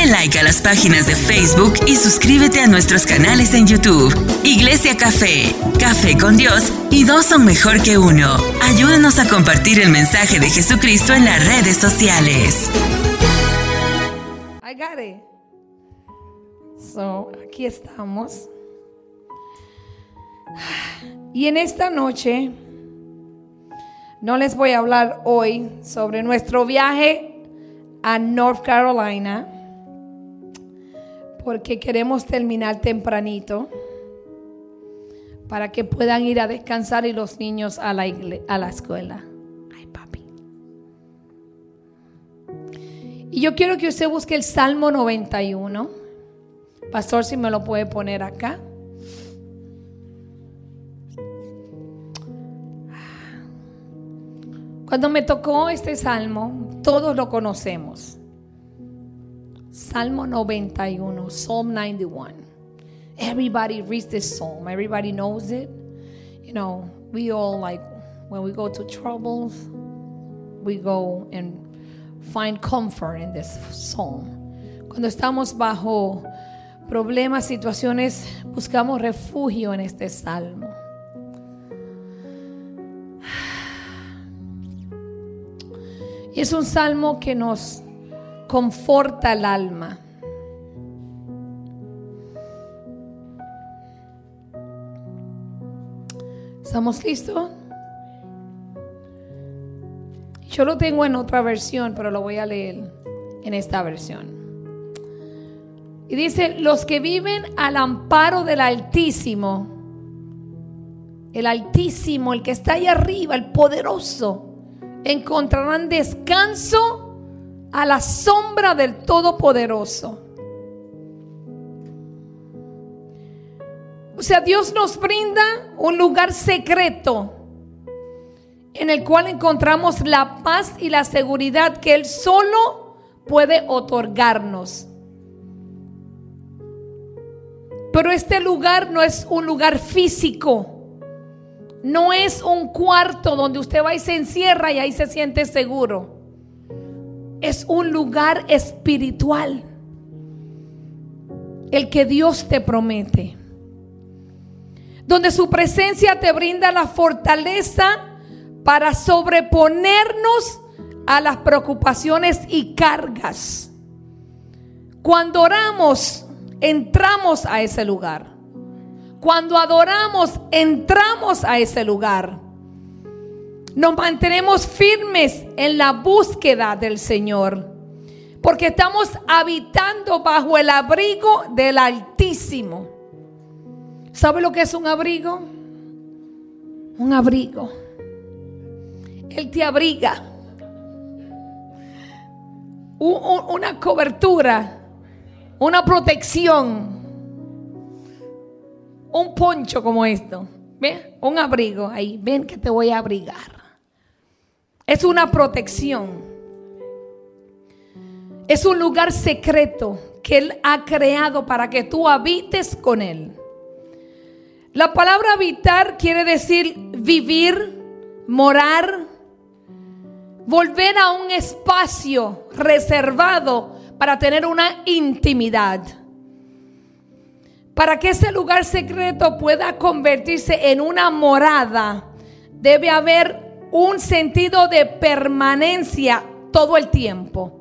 Dale like a las páginas de Facebook y suscríbete a nuestros canales en YouTube. Iglesia Café, Café con Dios y dos son mejor que uno. Ayúdanos a compartir el mensaje de Jesucristo en las redes sociales. I got it. So, aquí estamos. Y en esta noche no les voy a hablar hoy sobre nuestro viaje a North Carolina porque queremos terminar tempranito para que puedan ir a descansar y los niños a la, a la escuela. Ay, papi. Y yo quiero que usted busque el Salmo 91. Pastor, si me lo puede poner acá. Cuando me tocó este salmo, todos lo conocemos. Salmo 91, Psalm 91. Everybody reads this psalm. Everybody knows it. You know, we all like when we go to troubles, we go and find comfort in this psalm. Cuando estamos bajo problemas, situaciones, buscamos refugio en este salmo. Y es un salmo que nos conforta el alma. ¿Estamos listos? Yo lo tengo en otra versión, pero lo voy a leer en esta versión. Y dice, los que viven al amparo del Altísimo, el Altísimo, el que está ahí arriba, el poderoso, encontrarán descanso a la sombra del Todopoderoso. O sea, Dios nos brinda un lugar secreto en el cual encontramos la paz y la seguridad que Él solo puede otorgarnos. Pero este lugar no es un lugar físico. No es un cuarto donde usted va y se encierra y ahí se siente seguro. Es un lugar espiritual. El que Dios te promete. Donde su presencia te brinda la fortaleza para sobreponernos a las preocupaciones y cargas. Cuando oramos, entramos a ese lugar. Cuando adoramos, entramos a ese lugar. Nos mantenemos firmes en la búsqueda del Señor. Porque estamos habitando bajo el abrigo del Altísimo. ¿Sabe lo que es un abrigo? Un abrigo. Él te abriga. Una cobertura. Una protección un poncho como esto. ¿Ven? Un abrigo ahí. Ven que te voy a abrigar. Es una protección. Es un lugar secreto que Él ha creado para que tú habites con Él. La palabra habitar quiere decir vivir, morar, volver a un espacio reservado para tener una intimidad. Para que ese lugar secreto pueda convertirse en una morada, debe haber un sentido de permanencia todo el tiempo.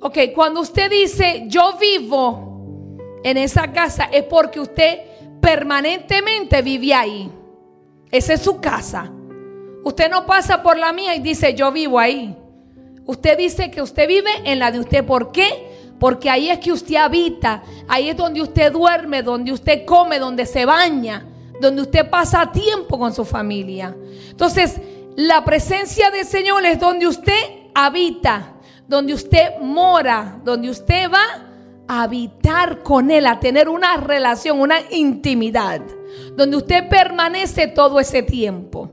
Ok, cuando usted dice yo vivo en esa casa es porque usted permanentemente vive ahí. Esa es su casa. Usted no pasa por la mía y dice yo vivo ahí. Usted dice que usted vive en la de usted. ¿Por qué? Porque ahí es que usted habita, ahí es donde usted duerme, donde usted come, donde se baña, donde usted pasa tiempo con su familia. Entonces, la presencia del Señor es donde usted habita, donde usted mora, donde usted va a habitar con Él, a tener una relación, una intimidad, donde usted permanece todo ese tiempo.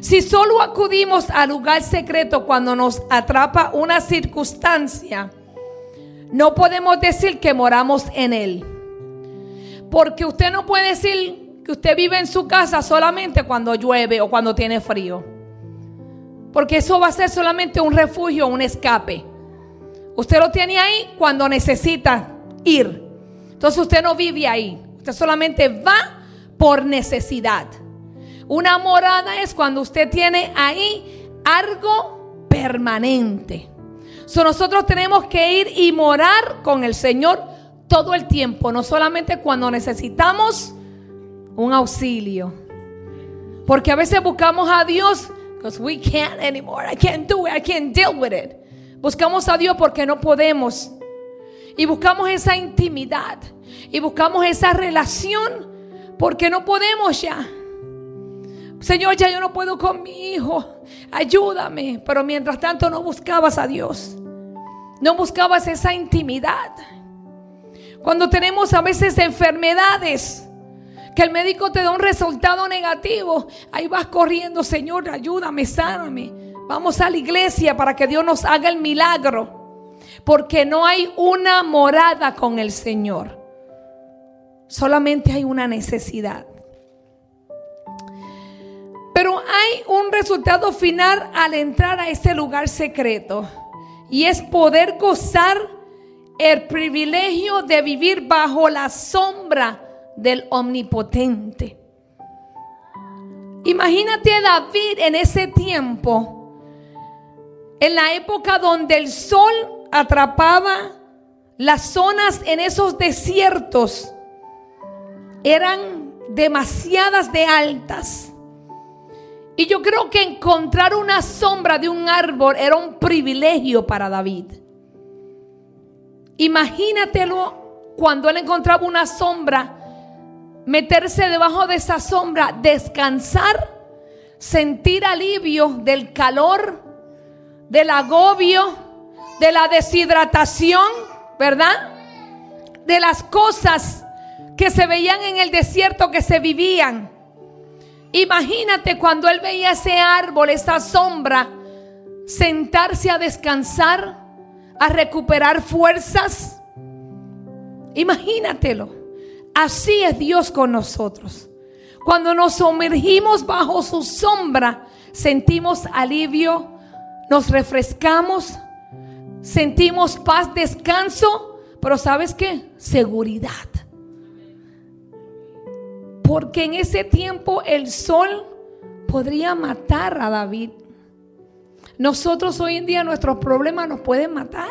Si solo acudimos al lugar secreto cuando nos atrapa una circunstancia, no podemos decir que moramos en Él. Porque usted no puede decir que usted vive en su casa solamente cuando llueve o cuando tiene frío. Porque eso va a ser solamente un refugio, un escape. Usted lo tiene ahí cuando necesita ir. Entonces usted no vive ahí. Usted solamente va por necesidad. Una morada es cuando usted tiene ahí algo permanente. So, nosotros tenemos que ir y morar con el Señor todo el tiempo, no solamente cuando necesitamos un auxilio. Porque a veces buscamos a Dios because we can't anymore. I can't do it. I can't deal with it. Buscamos a Dios porque no podemos. Y buscamos esa intimidad. Y buscamos esa relación porque no podemos ya. Señor, ya yo no puedo con mi hijo. Ayúdame. Pero mientras tanto no buscabas a Dios. No buscabas esa intimidad. Cuando tenemos a veces enfermedades, que el médico te da un resultado negativo, ahí vas corriendo, Señor, ayúdame, sáname. Vamos a la iglesia para que Dios nos haga el milagro. Porque no hay una morada con el Señor. Solamente hay una necesidad. Pero hay un resultado final al entrar a ese lugar secreto. Y es poder gozar el privilegio de vivir bajo la sombra del omnipotente. Imagínate a David en ese tiempo, en la época donde el sol atrapaba las zonas en esos desiertos, eran demasiadas de altas. Y yo creo que encontrar una sombra de un árbol era un privilegio para David. Imagínatelo cuando él encontraba una sombra, meterse debajo de esa sombra, descansar, sentir alivio del calor, del agobio, de la deshidratación, ¿verdad? De las cosas que se veían en el desierto, que se vivían. Imagínate cuando él veía ese árbol, esa sombra, sentarse a descansar, a recuperar fuerzas. Imagínatelo. Así es Dios con nosotros. Cuando nos sumergimos bajo su sombra, sentimos alivio, nos refrescamos, sentimos paz, descanso, pero ¿sabes qué? Seguridad. Porque en ese tiempo el sol podría matar a David. Nosotros hoy en día nuestros problemas nos pueden matar.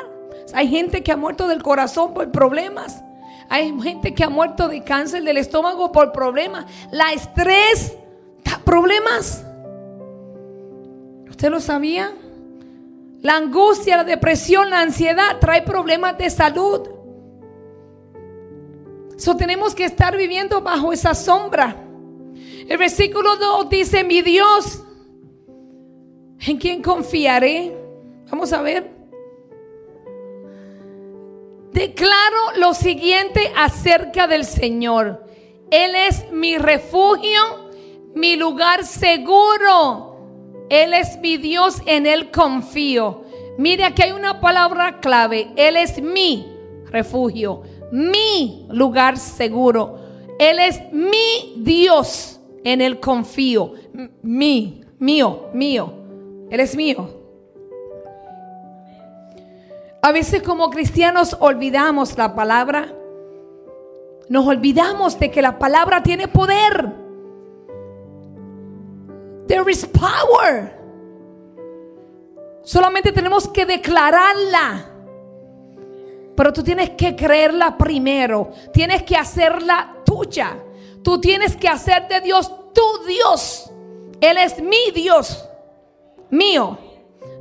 Hay gente que ha muerto del corazón por problemas. Hay gente que ha muerto de cáncer del estómago por problemas. La estrés da problemas. ¿Usted lo sabía? La angustia, la depresión, la ansiedad trae problemas de salud. So tenemos que estar viviendo bajo esa sombra. El versículo 2 dice, mi Dios, ¿en quién confiaré? Vamos a ver. Declaro lo siguiente acerca del Señor. Él es mi refugio, mi lugar seguro. Él es mi Dios, en Él confío. Mire, aquí hay una palabra clave. Él es mi refugio mi lugar seguro. Él es mi Dios, en Él confío. Mi, mío, mío. Él es mío. A veces como cristianos olvidamos la palabra. Nos olvidamos de que la palabra tiene poder. There is power. Solamente tenemos que declararla. Pero tú tienes que creerla primero. Tienes que hacerla tuya. Tú tienes que hacer de Dios tu Dios. Él es mi Dios. Mío.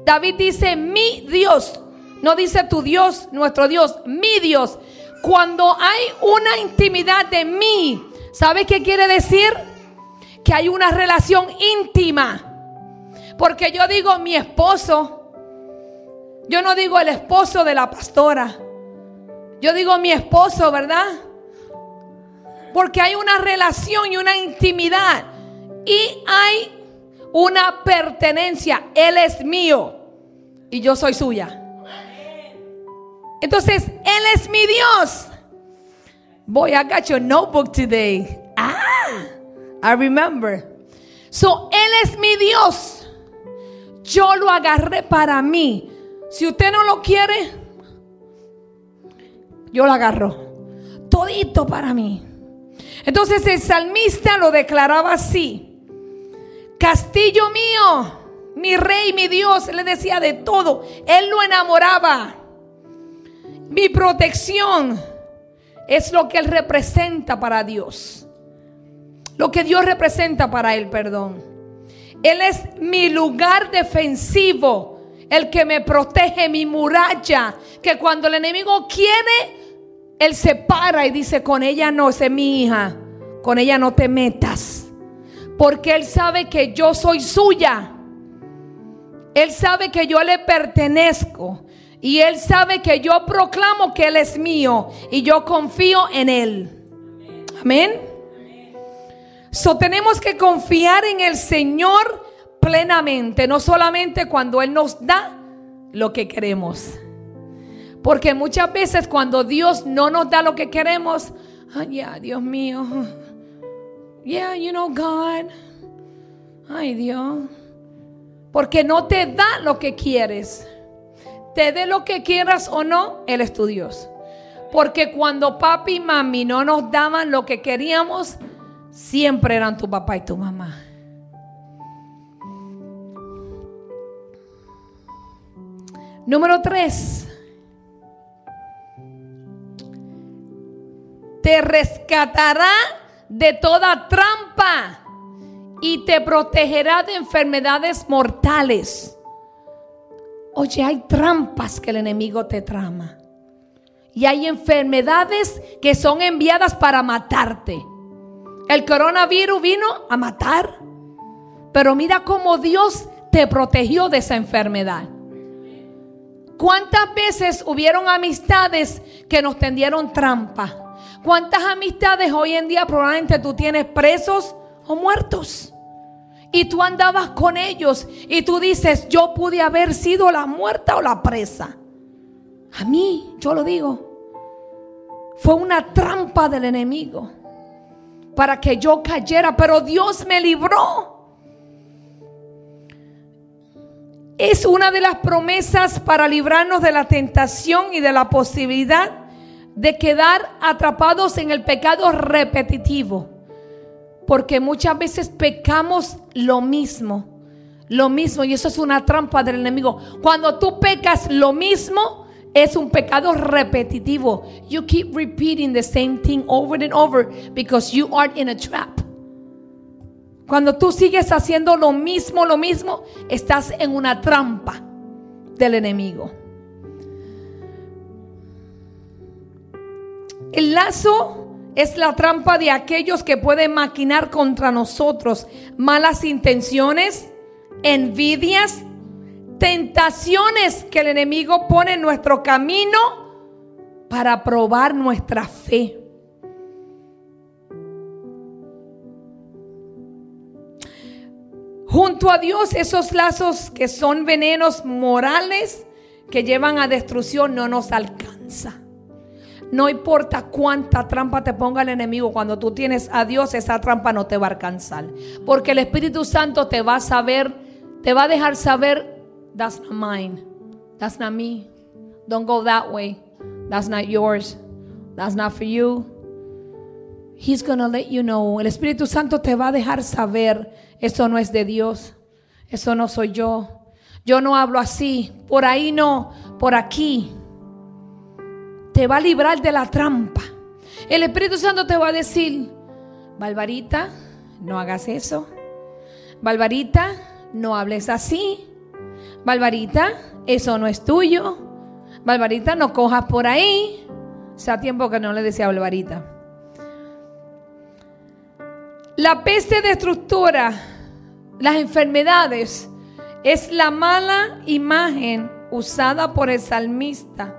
David dice mi Dios. No dice tu Dios, nuestro Dios. Mi Dios. Cuando hay una intimidad de mí, ¿sabe qué quiere decir? Que hay una relación íntima. Porque yo digo mi esposo. Yo no digo el esposo de la pastora. Yo digo mi esposo, ¿verdad? Porque hay una relación y una intimidad. Y hay una pertenencia. Él es mío y yo soy suya. Entonces, Él es mi Dios. Boy, I got your notebook today. Ah, I remember. So, Él es mi Dios. Yo lo agarré para mí. Si usted no lo quiere, yo lo agarro. Todito para mí. Entonces el salmista lo declaraba así. Castillo mío, mi rey, mi Dios, le decía de todo. Él lo enamoraba. Mi protección es lo que él representa para Dios. Lo que Dios representa para él, perdón. Él es mi lugar defensivo, el que me protege, mi muralla, que cuando el enemigo quiere, él se para y dice, con ella no, es mi hija, con ella no te metas. Porque Él sabe que yo soy suya. Él sabe que yo le pertenezco. Y Él sabe que yo proclamo que Él es mío. Y yo confío en Él. Amén. So tenemos que confiar en el Señor plenamente. No solamente cuando Él nos da lo que queremos. Porque muchas veces cuando Dios no nos da lo que queremos, ay, ya, Dios mío. Yeah, you know, God. Ay, Dios. Porque no te da lo que quieres. Te dé lo que quieras o no, Él es tu Dios. Porque cuando papi y mami no nos daban lo que queríamos, siempre eran tu papá y tu mamá. Número tres. te rescatará de toda trampa y te protegerá de enfermedades mortales. Oye, hay trampas que el enemigo te trama. Y hay enfermedades que son enviadas para matarte. El coronavirus vino a matar. Pero mira cómo Dios te protegió de esa enfermedad. ¿Cuántas veces hubieron amistades que nos tendieron trampa? ¿Cuántas amistades hoy en día probablemente tú tienes presos o muertos? Y tú andabas con ellos y tú dices, yo pude haber sido la muerta o la presa. A mí, yo lo digo, fue una trampa del enemigo para que yo cayera, pero Dios me libró. Es una de las promesas para librarnos de la tentación y de la posibilidad de quedar atrapados en el pecado repetitivo. Porque muchas veces pecamos lo mismo. Lo mismo. Y eso es una trampa del enemigo. Cuando tú pecas lo mismo, es un pecado repetitivo. You keep repeating the same thing over and over because you are in a trap. Cuando tú sigues haciendo lo mismo, lo mismo, estás en una trampa del enemigo. El lazo es la trampa de aquellos que pueden maquinar contra nosotros malas intenciones, envidias, tentaciones que el enemigo pone en nuestro camino para probar nuestra fe. Junto a Dios, esos lazos que son venenos morales que llevan a destrucción no nos alcanza. No importa cuánta trampa te ponga el enemigo, cuando tú tienes a Dios, esa trampa no te va a alcanzar. Porque el Espíritu Santo te va a saber, te va a dejar saber, that's not mine, that's not me, don't go that way, that's not yours, that's not for you. He's gonna let you know. El Espíritu Santo te va a dejar saber, eso no es de Dios, eso no soy yo. Yo no hablo así, por ahí no, por aquí te va a librar de la trampa. El Espíritu Santo te va a decir, Barbarita, no hagas eso. Barbarita, no hables así. Barbarita, eso no es tuyo. Barbarita, no cojas por ahí. Sea tiempo que no le decía a Barbarita. La peste destructora, las enfermedades, es la mala imagen usada por el salmista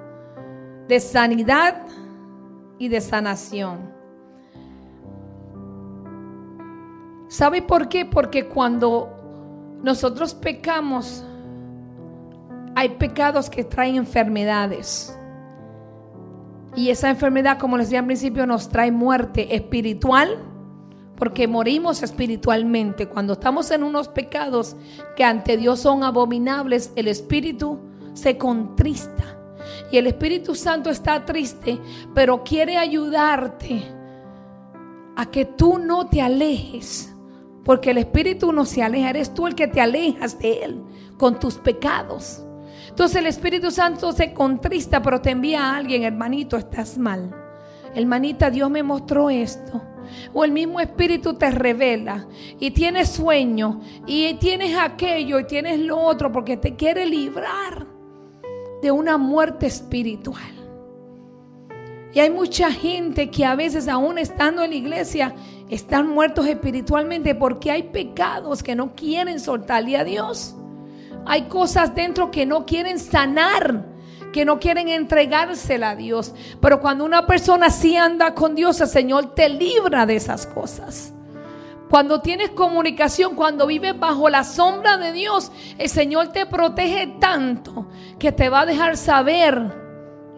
de sanidad y de sanación. ¿Sabe por qué? Porque cuando nosotros pecamos, hay pecados que traen enfermedades. Y esa enfermedad, como les decía al principio, nos trae muerte espiritual, porque morimos espiritualmente. Cuando estamos en unos pecados que ante Dios son abominables, el espíritu se contrista y el Espíritu Santo está triste, pero quiere ayudarte a que tú no te alejes. Porque el Espíritu no se aleja, eres tú el que te alejas de Él con tus pecados. Entonces el Espíritu Santo se contrista, pero te envía a alguien, hermanito, estás mal. Hermanita, Dios me mostró esto. O el mismo Espíritu te revela y tienes sueño y tienes aquello y tienes lo otro porque te quiere librar de una muerte espiritual. Y hay mucha gente que a veces aún estando en la iglesia están muertos espiritualmente porque hay pecados que no quieren soltarle a Dios. Hay cosas dentro que no quieren sanar que no quieren entregársela a Dios. Pero cuando una persona sí anda con Dios, el Señor te libra de esas cosas. Cuando tienes comunicación, cuando vives bajo la sombra de Dios, el Señor te protege tanto que te va a dejar saber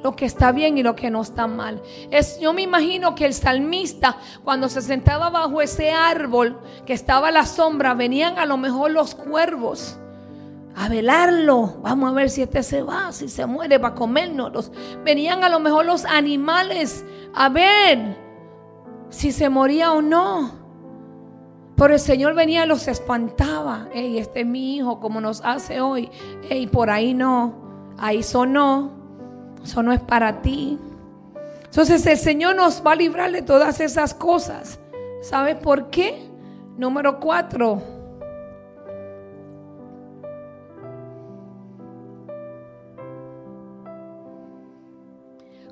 lo que está bien y lo que no está mal. Es, yo me imagino que el salmista, cuando se sentaba bajo ese árbol que estaba a la sombra, venían a lo mejor los cuervos a velarlo. Vamos a ver si este se va, si se muere para comérnoslos. Venían a lo mejor los animales a ver si se moría o no. Pero el Señor venía y los espantaba. Ey, este es mi hijo, como nos hace hoy. Ey, por ahí no. Ahí sonó. Eso no es para ti. Entonces el Señor nos va a librar de todas esas cosas. ¿Sabes por qué? Número cuatro.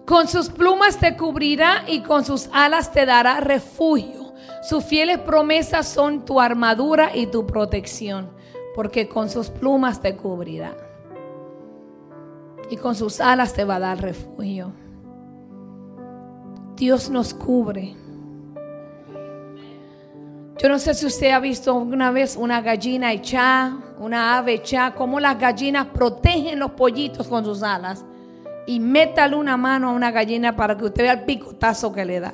Con sus plumas te cubrirá y con sus alas te dará refugio. Sus fieles promesas son tu armadura y tu protección, porque con sus plumas te cubrirá. Y con sus alas te va a dar refugio. Dios nos cubre. Yo no sé si usted ha visto una vez una gallina echada, una ave echada, cómo las gallinas protegen los pollitos con sus alas y métale una mano a una gallina para que usted vea el picotazo que le da.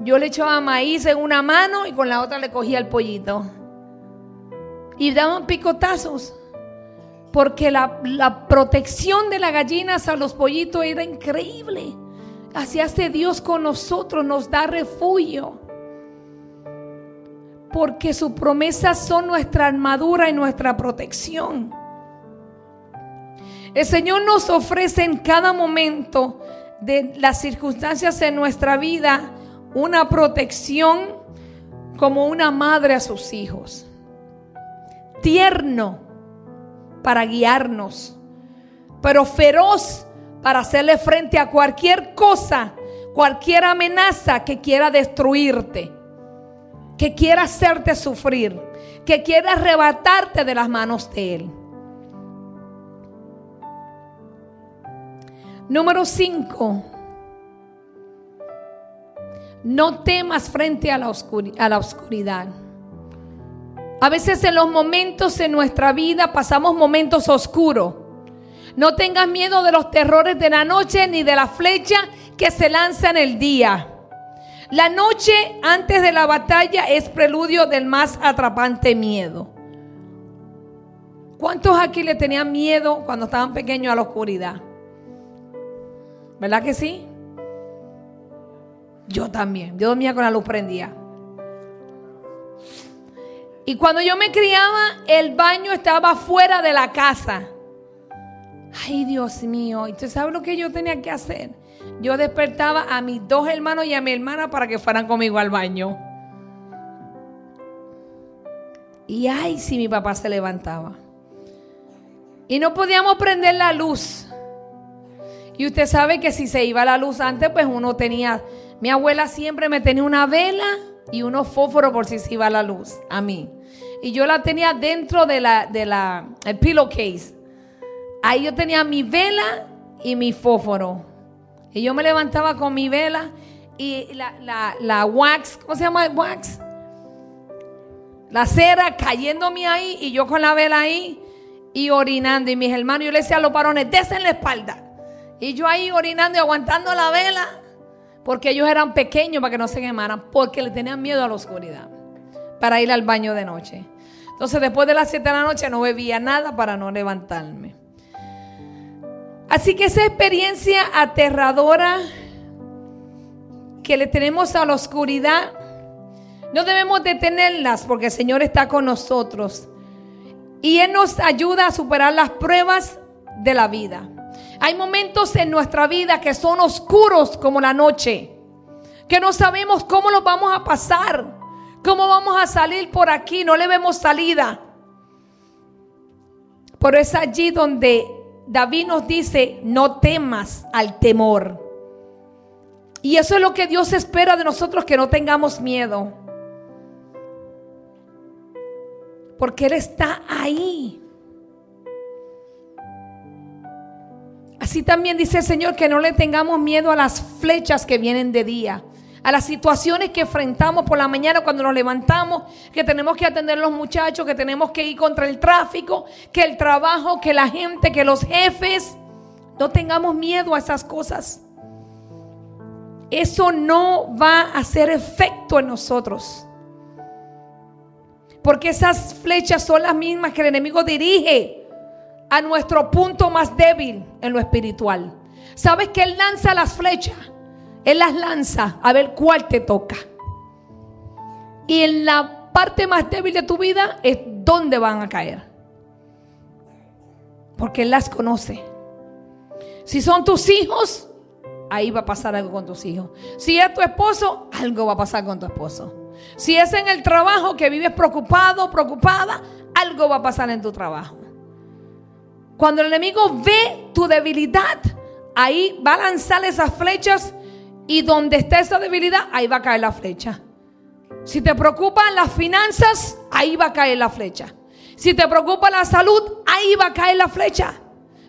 Yo le echaba maíz en una mano y con la otra le cogía el pollito. Y daban picotazos. Porque la, protección de las gallinas a los pollitos era increíble. Así hace Dios con nosotros, nos da refugio. Porque sus promesas son nuestra armadura y nuestra protección. El Señor nos ofrece en cada momento de las circunstancias en nuestra vida una protección como una madre a sus hijos. Tierno para guiarnos, pero feroz para hacerle frente a cualquier cosa, cualquier amenaza que quiera destruirte, que quiera hacerte sufrir, que quiera arrebatarte de las manos de Él. Número 5. No temas frente a la, oscuridad. A veces en los momentos en nuestra vida pasamos momentos oscuros. No tengas miedo de los terrores de la noche ni de la flecha que se lanza en el día. La noche antes de la batalla es preludio del más atrapante miedo. ¿Cuántos aquí le tenían miedo cuando estaban pequeños a la oscuridad? ¿Verdad que sí? Yo también. Yo dormía con la luz prendida. Y cuando yo me criaba, el baño estaba fuera de la casa. Ay, Dios mío. ¿Y tú sabes lo que yo tenía que hacer? Yo despertaba a mis dos hermanos y a mi hermana para que fueran conmigo al baño. Y ay, si mi papá se levantaba. Y no podíamos prender la luz. Y usted sabe que si se iba la luz antes, pues uno tenía, mi abuela siempre me tenía una vela y unos fósforos por si se iba la luz, a mí. Y yo la tenía dentro de la, de la, el pillowcase. Ahí yo tenía mi vela y mi fósforo. Y yo me levantaba con mi vela y la, la, la wax, ¿cómo se llama el wax? La cera cayéndome ahí y yo con la vela ahí y orinando. Y mis hermanos, yo le decía a los varones, desen la espalda. Y yo ahí orinando y aguantando la vela. Porque ellos eran pequeños para que no se quemaran. Porque le tenían miedo a la oscuridad. Para ir al baño de noche. Entonces después de las 7 de la noche no bebía nada para no levantarme. Así que esa experiencia aterradora que le tenemos a la oscuridad, no debemos detenerlas porque el Señor está con nosotros. Y Él nos ayuda a superar las pruebas de la vida. Hay momentos en nuestra vida que son oscuros como la noche, que no sabemos cómo los vamos a pasar, cómo vamos a salir por aquí, no le vemos salida. Pero es allí donde David nos dice, no temas al temor. Y eso es lo que Dios espera de nosotros, que no tengamos miedo. Porque Él está ahí. Así también dice el Señor que no le tengamos miedo a las flechas que vienen de día, a las situaciones que enfrentamos por la mañana cuando nos levantamos, que tenemos que atender a los muchachos, que tenemos que ir contra el tráfico, que el trabajo, que la gente, que los jefes. No tengamos miedo a esas cosas. Eso no va a hacer efecto en nosotros. Porque esas flechas son las mismas que el enemigo dirige a nuestro punto más débil en lo espiritual. ¿Sabes que Él lanza las flechas? Él las lanza a ver cuál te toca. Y en la parte más débil de tu vida es donde van a caer. Porque Él las conoce. Si son tus hijos, ahí va a pasar algo con tus hijos. Si es tu esposo, algo va a pasar con tu esposo. Si es en el trabajo que vives preocupado, preocupada, algo va a pasar en tu trabajo. Cuando el enemigo ve tu debilidad, ahí va a lanzar esas flechas y donde esté esa debilidad, ahí va a caer la flecha. Si te preocupan las finanzas, ahí va a caer la flecha. Si te preocupa la salud, ahí va a caer la flecha.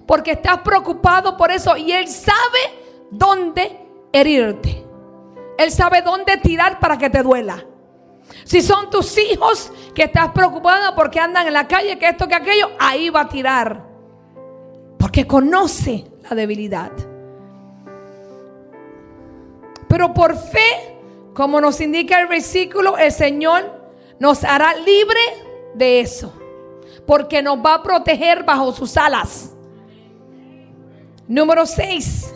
Porque estás preocupado por eso y Él sabe dónde herirte. Él sabe dónde tirar para que te duela. Si son tus hijos que estás preocupado porque andan en la calle, que esto, que aquello, ahí va a tirar. Porque conoce la debilidad. Pero por fe, como nos indica el versículo, el Señor nos hará libre de eso. Porque nos va a proteger bajo sus alas. Número 6.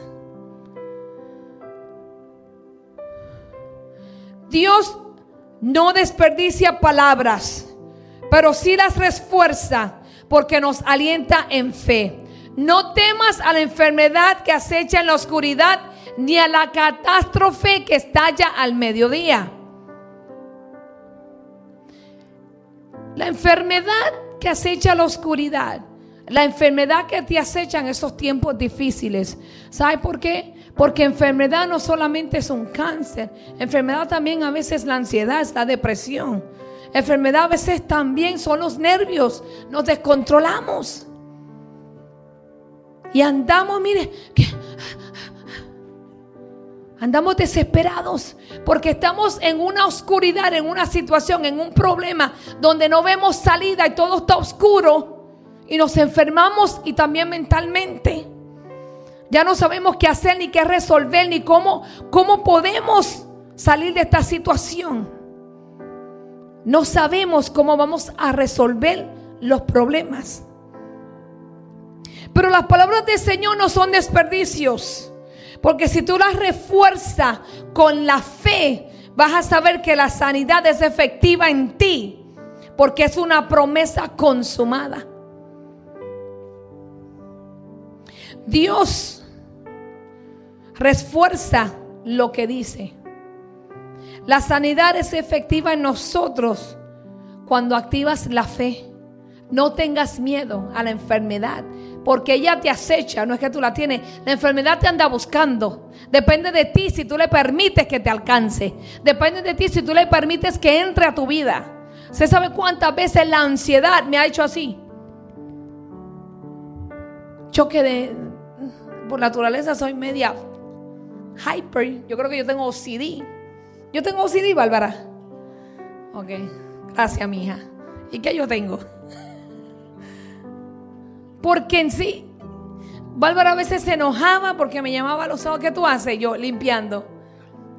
Dios no desperdicia palabras, pero sí las refuerza porque nos alienta en fe. No temas a la enfermedad que acecha en la oscuridad, ni a la catástrofe que estalla al mediodía. La enfermedad que acecha la oscuridad, la enfermedad que te acecha en esos tiempos difíciles. ¿Sabe por qué? Porque enfermedad no solamente es un cáncer, enfermedad también a veces la ansiedad, es la depresión. Enfermedad a veces también son los nervios, nos descontrolamos. Y andamos, mire, andamos desesperados porque estamos en una oscuridad, en una situación, en un problema donde no vemos salida y todo está oscuro y nos enfermamos y también mentalmente. Ya no sabemos qué hacer ni qué resolver ni cómo, cómo podemos salir de esta situación. No sabemos cómo vamos a resolver los problemas. Pero las palabras del Señor no son desperdicios. Porque si tú las refuerzas con la fe, vas a saber que la sanidad es efectiva en ti. Porque es una promesa consumada. Dios refuerza lo que dice. La sanidad es efectiva en nosotros cuando activas la fe. No tengas miedo a la enfermedad, porque ella te acecha, no es que tú la tienes. La enfermedad te anda buscando. Depende de ti si tú le permites que te alcance. Depende de ti si tú le permites que entre a tu vida. ¿Se sabe cuántas veces la ansiedad me ha hecho así? Choque de... Por naturaleza soy media hyper. Yo creo que yo tengo OCD. Yo tengo OCD, Bárbara. Ok, gracias, mi hija. ¿Y qué yo tengo? Porque en sí, Bárbara a veces se enojaba porque me llamaba los ojos. ¿Qué tú haces? Yo, limpiando.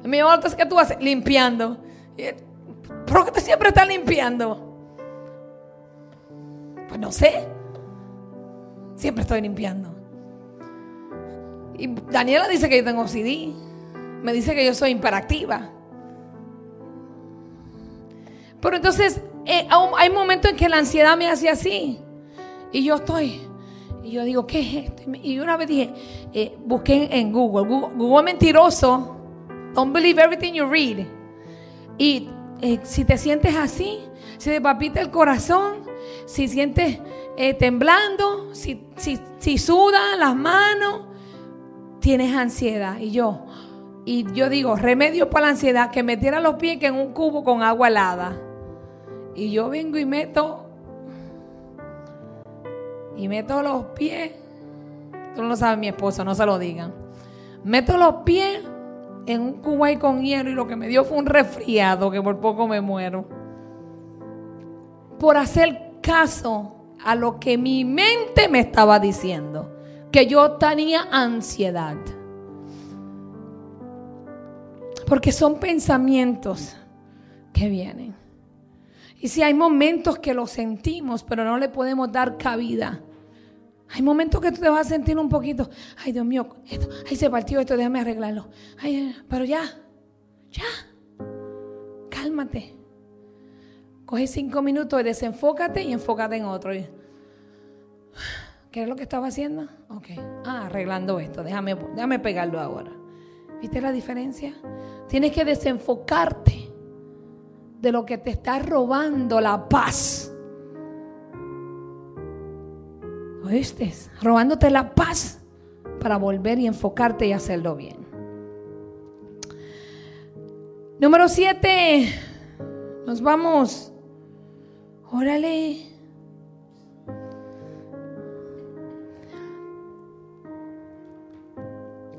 Me llamaba a ¿qué tú haces? Limpiando. ¿Por qué tú siempre estás limpiando? Pues no sé. Siempre estoy limpiando. Y Daniela dice que yo tengo CD. Me dice que yo soy imperactiva. Pero entonces eh, hay momentos en que la ansiedad me hace así. Y yo estoy. Y yo digo, ¿qué es esto? Y una vez dije, eh, busqué en Google. Google. Google mentiroso. Don't believe everything you read. Y eh, si te sientes así, si te papita el corazón, si sientes temblando, si, si, si sudan las manos, tienes ansiedad. Y yo, y yo digo, remedio para la ansiedad, que metiera los pies en un cubo con agua helada. Y yo vengo y meto, y meto los pies, tú no lo sabes mi esposo, no se lo digan. Meto los pies en un ahí con hielo y lo que me dio fue un resfriado que por poco me muero. Por hacer caso a lo que mi mente me estaba diciendo que yo tenía ansiedad. Porque son pensamientos que vienen. Y si hay momentos que lo sentimos, pero no le podemos dar cabida. Hay momentos que tú te vas a sentir un poquito, ay Dios mío, esto, ay se partió esto, déjame arreglarlo. Ay, pero ya, ya, cálmate. Coge cinco minutos y desenfócate y enfócate en otro. ¿Qué es lo que estaba haciendo? Ok. Ah, arreglando esto. Déjame, déjame pegarlo ahora. ¿Viste la diferencia? Tienes que desenfocarte de lo que te está robando la paz. ¿Oíste? Robándote la paz para volver y enfocarte y hacerlo bien. Número siete. Nos vamos. Órale.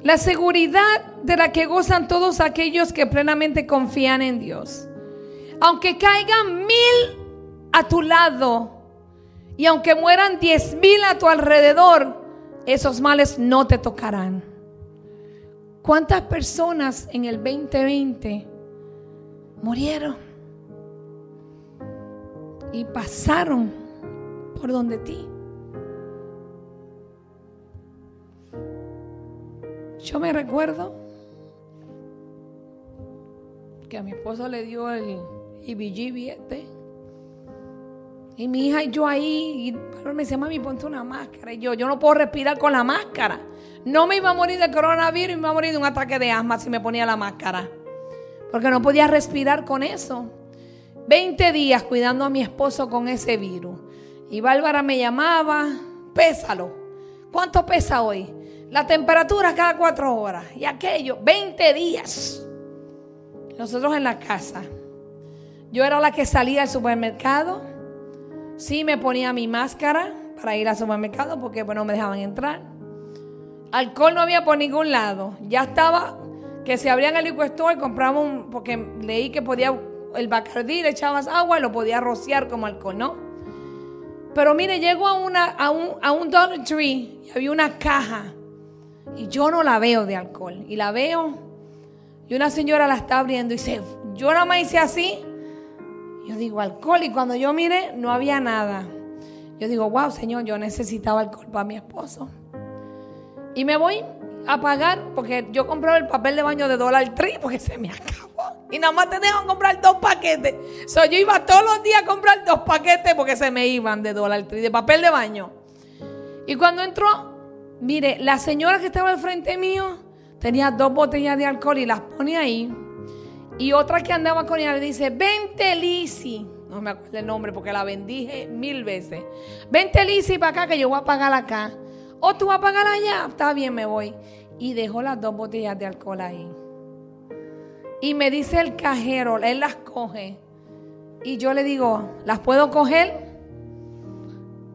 La seguridad de la que gozan todos aquellos que plenamente confían en Dios. Aunque caigan mil a tu lado y aunque mueran diez mil a tu alrededor, esos males no te tocarán. ¿Cuántas personas en el 2020 murieron y pasaron por donde ti? Yo me recuerdo que a mi esposo le dio el IBGB este. Y mi hija y yo ahí, y me decía, mami, ponte una máscara. Y yo, yo no puedo respirar con la máscara. No me iba a morir de coronavirus y me iba a morir de un ataque de asma si me ponía la máscara. Porque no podía respirar con eso. 20 días cuidando a mi esposo con ese virus. Y Bárbara me llamaba, pésalo. ¿Cuánto pesa hoy? La temperatura cada cuatro horas. Y aquello, 20 días. Nosotros en la casa. Yo era la que salía al supermercado. Sí me ponía mi máscara para ir al supermercado porque bueno, no me dejaban entrar. Alcohol no había por ningún lado. Ya estaba que se abrían el liquor store y compraba un, porque leí que podía, el bacardí le echabas agua y lo podía rociar como alcohol, ¿no? Pero mire, llego a, una, a, un, a un Dollar Tree y había una caja y yo no la veo de alcohol. Y la veo. Y una señora la está abriendo y dice, yo nada más hice así. Yo digo, alcohol. Y cuando yo miré, no había nada. Yo digo, wow, Señor, yo necesitaba alcohol para mi esposo. Y me voy a pagar porque yo compré el papel de baño de dólar Tree porque se me acabó. Y nada más te dejan comprar dos paquetes. So, yo iba todos los días a comprar dos paquetes porque se me iban de dólar Tree, de papel de baño. Y cuando entró Mire, la señora que estaba al frente mío tenía dos botellas de alcohol y las pone ahí. Y otra que andaba con ella le dice, vente Lisi. No me acuerdo el nombre porque la bendije mil veces. Vente Lisi para acá que yo voy a pagar acá. O tú vas a pagar allá. Está bien, me voy. Y dejó las dos botellas de alcohol ahí. Y me dice el cajero, él las coge. Y yo le digo, ¿las puedo coger?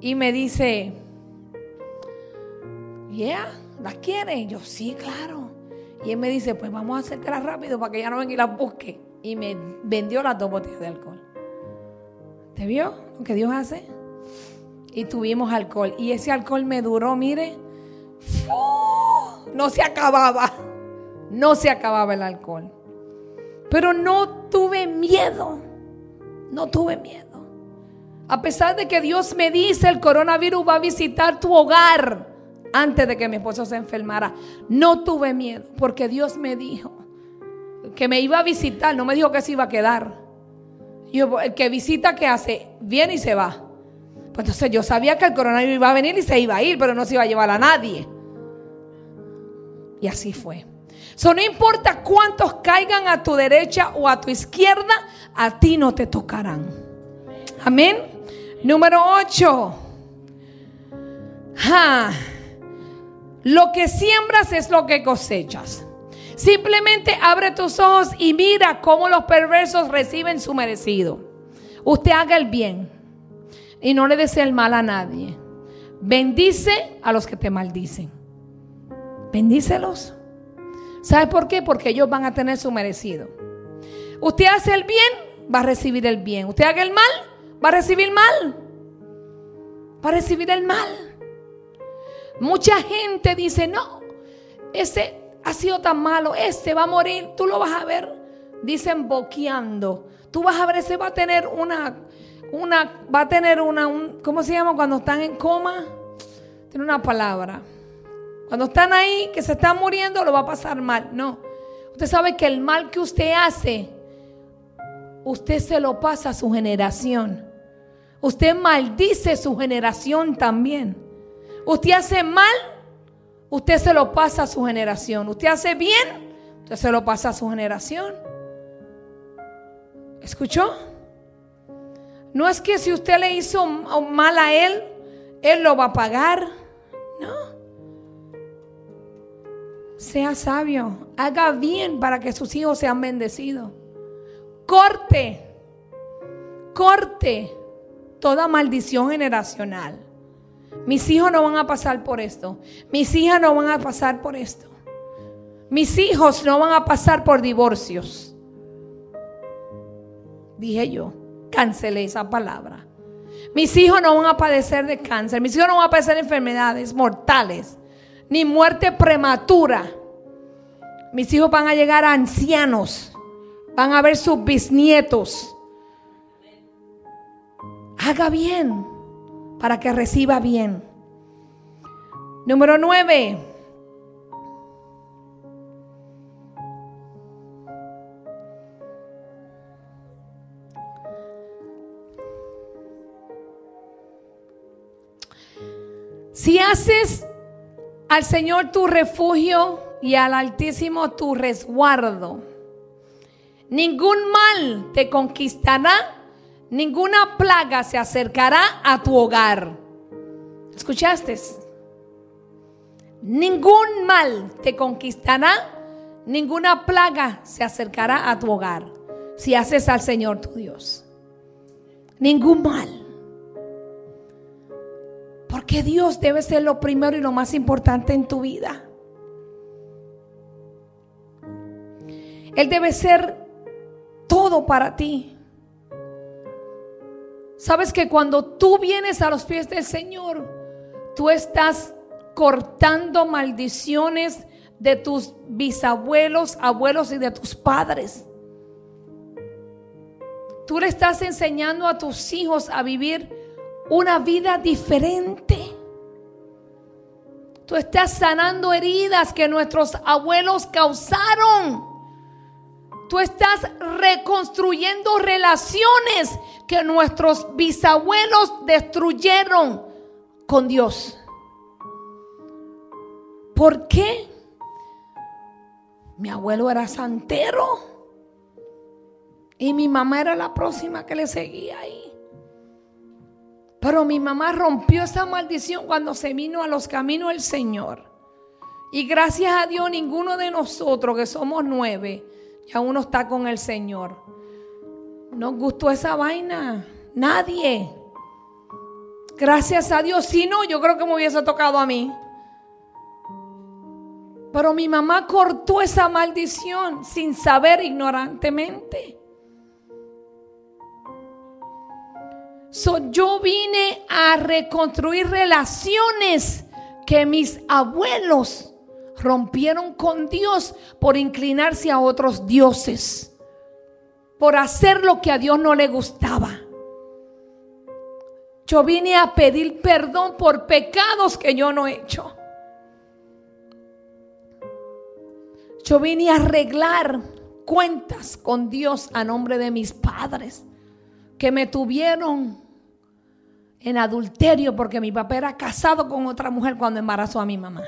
Y me dice, yeah, ¿las quiere? yo, sí, claro. Y él me dice, pues vamos a hacértela rápido para que ya no venga y las busque. Y me vendió las dos botellas de alcohol. ¿Te vio lo que Dios hace? Y tuvimos alcohol. Y ese alcohol me duró, mire, no se acababa. No se acababa el alcohol. Pero no tuve miedo. No tuve miedo. A pesar de que Dios me dice, el coronavirus va a visitar tu hogar antes de que mi esposo se enfermara. No tuve miedo porque Dios me dijo que me iba a visitar, no me dijo que se iba a quedar. Yo, el que visita, ¿qué hace? Viene y se va. Pues entonces yo sabía que el coronavirus iba a venir y se iba a ir, pero no se iba a llevar a nadie. Y así fue. So, no importa cuántos caigan a tu derecha o a tu izquierda, a ti no te tocarán. Amén. Número 8. Lo que siembras es lo que cosechas. Simplemente abre tus ojos y mira cómo los perversos reciben su merecido. Usted haga el bien y no le desee el mal a nadie. Bendice a los que te maldicen. Bendícelos. ¿Sabe por qué? Porque ellos van a tener su merecido. Usted hace el bien, va a recibir el bien. Usted haga el mal, va a recibir mal. Va a recibir el mal. Mucha gente dice, no, ese ha sido tan malo, este va a morir, tú lo vas a ver, dicen boqueando. Tú vas a ver, ese va a tener una, una, va a tener una, ¿cómo se llama cuando están en coma? Tiene una palabra. Cuando están ahí, que se están muriendo, lo va a pasar mal. No. Usted sabe que el mal que usted hace, usted se lo pasa a su generación. Usted maldice su generación también. Usted hace mal, usted se lo pasa a su generación. Usted hace bien, usted se lo pasa a su generación. ¿Escuchó? No es que si usted le hizo mal a él, él lo va a pagar. No. Sea sabio, haga bien para que sus hijos sean bendecidos. Corte, corte toda maldición generacional. Mis hijos no van a pasar por esto. Mis hijas no van a pasar por esto. Mis hijos no van a pasar por divorcios. Dije yo, cancelé esa palabra. Mis hijos no van a padecer de cáncer. Mis hijos no van a padecer enfermedades mortales. Ni muerte prematura. Mis hijos van a llegar ancianos. Van a ver sus bisnietos. Haga bien para que reciba bien. Número nueve. Si haces al Señor tu refugio y al Altísimo tu resguardo, ningún mal te conquistará ninguna plaga se acercará a tu hogar. ¿Escuchaste? Ningún mal te conquistará, ninguna plaga se acercará a tu hogar si haces al Señor tu Dios. Ningún mal. Porque Dios debe ser lo primero y lo más importante en tu vida. Él debe ser todo para ti. Sabes que cuando tú vienes a los pies del Señor, tú estás cortando maldiciones de tus bisabuelos, abuelos y de tus padres. Tú le estás enseñando a tus hijos a vivir una vida diferente. Tú estás sanando heridas que nuestros abuelos causaron. Tú estás reconstruyendo relaciones que nuestros bisabuelos destruyeron con Dios. ¿Por qué? Mi abuelo era santero y mi mamá era la próxima que le seguía ahí. Pero mi mamá rompió esa maldición cuando se vino a los caminos del Señor. Y gracias a Dios ninguno de nosotros, que somos nueve, ya uno está con el Señor. Nos gustó esa vaina. Nadie. Gracias a Dios. Si no, yo creo que me hubiese tocado a mí. Pero mi mamá cortó esa maldición sin saber ignorantemente. So, yo vine a reconstruir relaciones que mis abuelos rompieron con Dios por inclinarse a otros dioses, por hacer lo que a Dios no le gustaba. Yo vine a pedir perdón por pecados que yo no he hecho. Yo vine a arreglar cuentas con Dios a nombre de mis padres que me tuvieron en adulterio porque mi papá era casado con otra mujer cuando embarazó a mi mamá.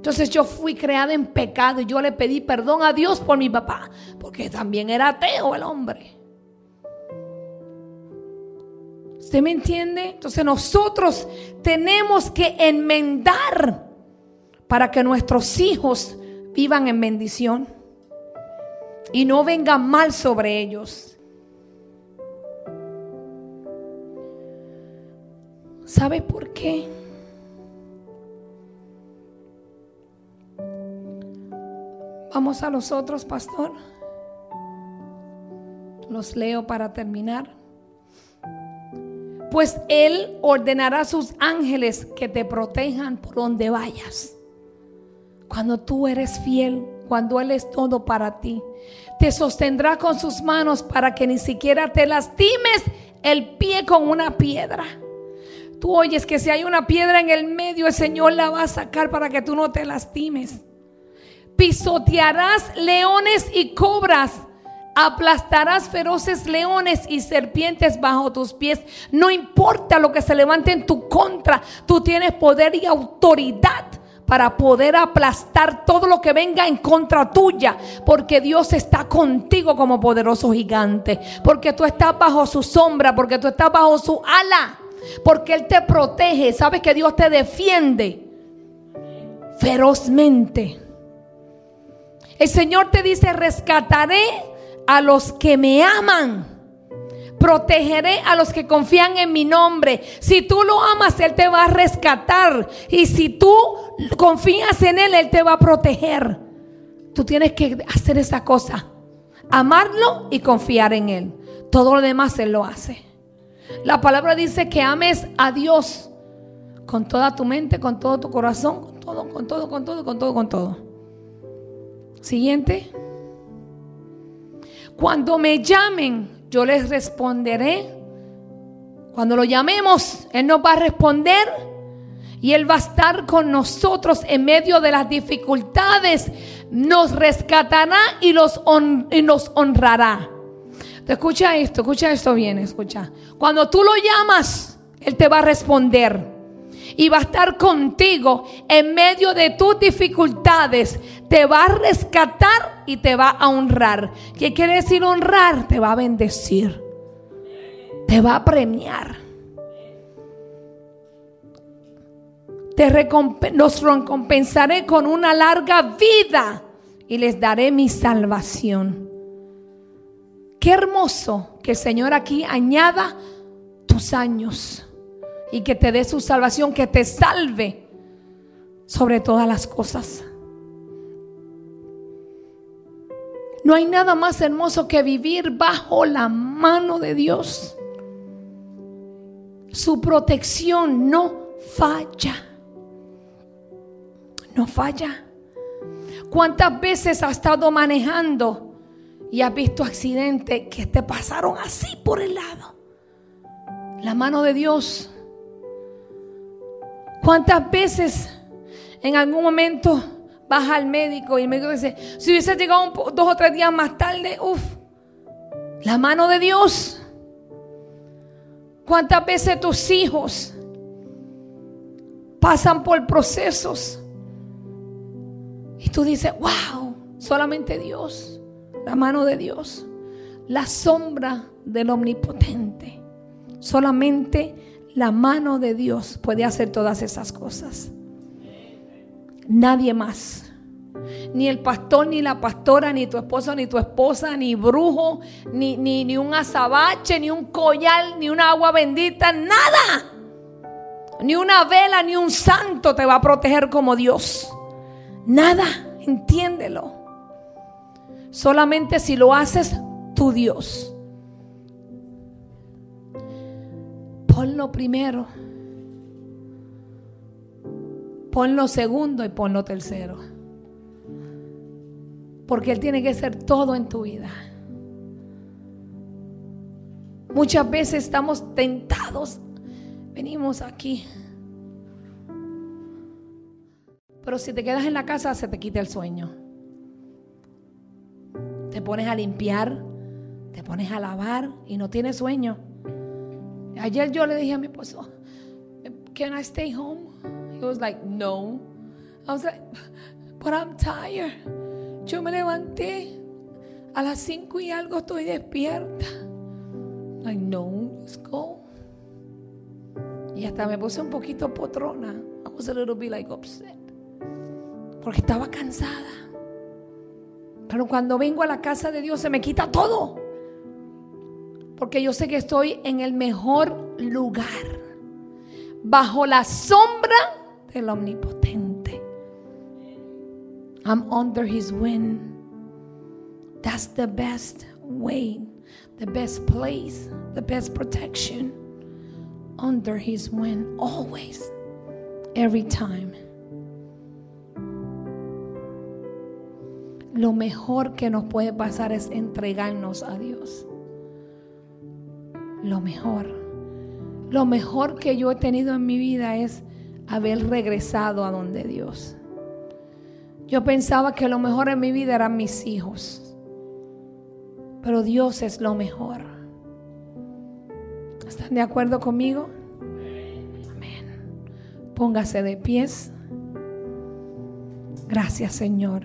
Entonces yo fui creada en pecado y yo le pedí perdón a Dios por mi papá, porque también era ateo el hombre. ¿Usted me entiende? Entonces nosotros tenemos que enmendar para que nuestros hijos vivan en bendición y no venga mal sobre ellos. ¿Sabe por qué? Vamos a los otros, pastor. Los leo para terminar. Pues Él ordenará a sus ángeles que te protejan por donde vayas. Cuando tú eres fiel, cuando Él es todo para ti, te sostendrá con sus manos para que ni siquiera te lastimes el pie con una piedra. Tú oyes que si hay una piedra en el medio, el Señor la va a sacar para que tú no te lastimes. Pisotearás leones y cobras aplastarás feroces leones y serpientes bajo tus pies. No importa lo que se levante en tu contra, tú tienes poder y autoridad para poder aplastar todo lo que venga en contra tuya, porque Dios está contigo como poderoso gigante, porque tú estás bajo su sombra, porque tú estás bajo su ala, porque Él te protege, sabes que Dios te defiende ferozmente. El Señor te dice, rescataré a los que me aman. Protegeré a los que confían en mi nombre. Si tú lo amas, Él te va a rescatar. Y si tú confías en Él, Él te va a proteger. Tú tienes que hacer esa cosa. Amarlo y confiar en Él. Todo lo demás Él lo hace. La palabra dice que ames a Dios con toda tu mente, con todo tu corazón, con todo, con todo, con todo, con todo, con todo. Siguiente. Cuando me llamen, yo les responderé. Cuando lo llamemos, Él nos va a responder y Él va a estar con nosotros en medio de las dificultades. Nos rescatará y, los nos honrará. escucha esto, escucha esto bien, escucha. Cuando tú lo llamas, Él te va a responder y va a estar contigo en medio de tus dificultades. Te va a rescatar y te va a honrar. ¿Qué quiere decir honrar? Te va a bendecir. Te va a premiar. Te los recompensaré con una larga vida y les daré mi salvación. Qué hermoso que el Señor aquí añada tus años y que te dé su salvación, que te salve sobre todas las cosas. No hay nada más hermoso que vivir bajo la mano de Dios. Su protección no falla. No falla. ¿Cuántas veces has estado manejando y has visto accidentes que te pasaron así por el lado? La mano de Dios ¿Cuántas veces en algún momento vas al médico y el médico dice, si hubiese llegado dos o tres días más tarde, uff, la mano de Dios. ¿Cuántas veces tus hijos pasan por procesos y tú dices, wow, solamente Dios, la mano de Dios, la sombra del omnipotente, solamente la mano de Dios puede hacer todas esas cosas. Nadie más. Ni el pastor, ni la pastora, ni tu esposo, ni tu esposa, ni brujo, ni, ni, ni un azabache, ni un collar, ni una agua bendita, nada. Ni una vela, ni un santo te va a proteger como Dios. Nada, entiéndelo. Solamente si lo haces tu Dios. Ponlo primero. Ponlo segundo y ponlo tercero. Porque Él tiene que ser todo en tu vida. Muchas veces estamos tentados. Venimos aquí. Pero si te quedas en la casa, se te quita el sueño. Te pones a limpiar, te pones a lavar y no tienes sueño. Ayer yo le dije a mi esposo, Can I stay home? He was like, No. I was like, But I'm tired. Yo me levanté a las cinco y algo estoy despierta. Like, no, let's go. Y hasta me puse un poquito potrona. I was a little bit like upset. Porque estaba cansada. Pero cuando vengo a la casa de Dios se me quita todo. Porque yo sé que estoy en el mejor lugar. Bajo la sombra del omnipotente. I'm under his wing. That's the best way, the best place, the best protection. Under his wing, always, every time. Lo mejor que nos puede pasar es entregarnos a Dios. Lo mejor. Lo mejor que yo he tenido en mi vida es haber regresado a donde Dios. Yo pensaba que lo mejor en mi vida eran mis hijos. Pero Dios es lo mejor. ¿Están de acuerdo conmigo? Amén. Póngase de pies. Gracias, Señor.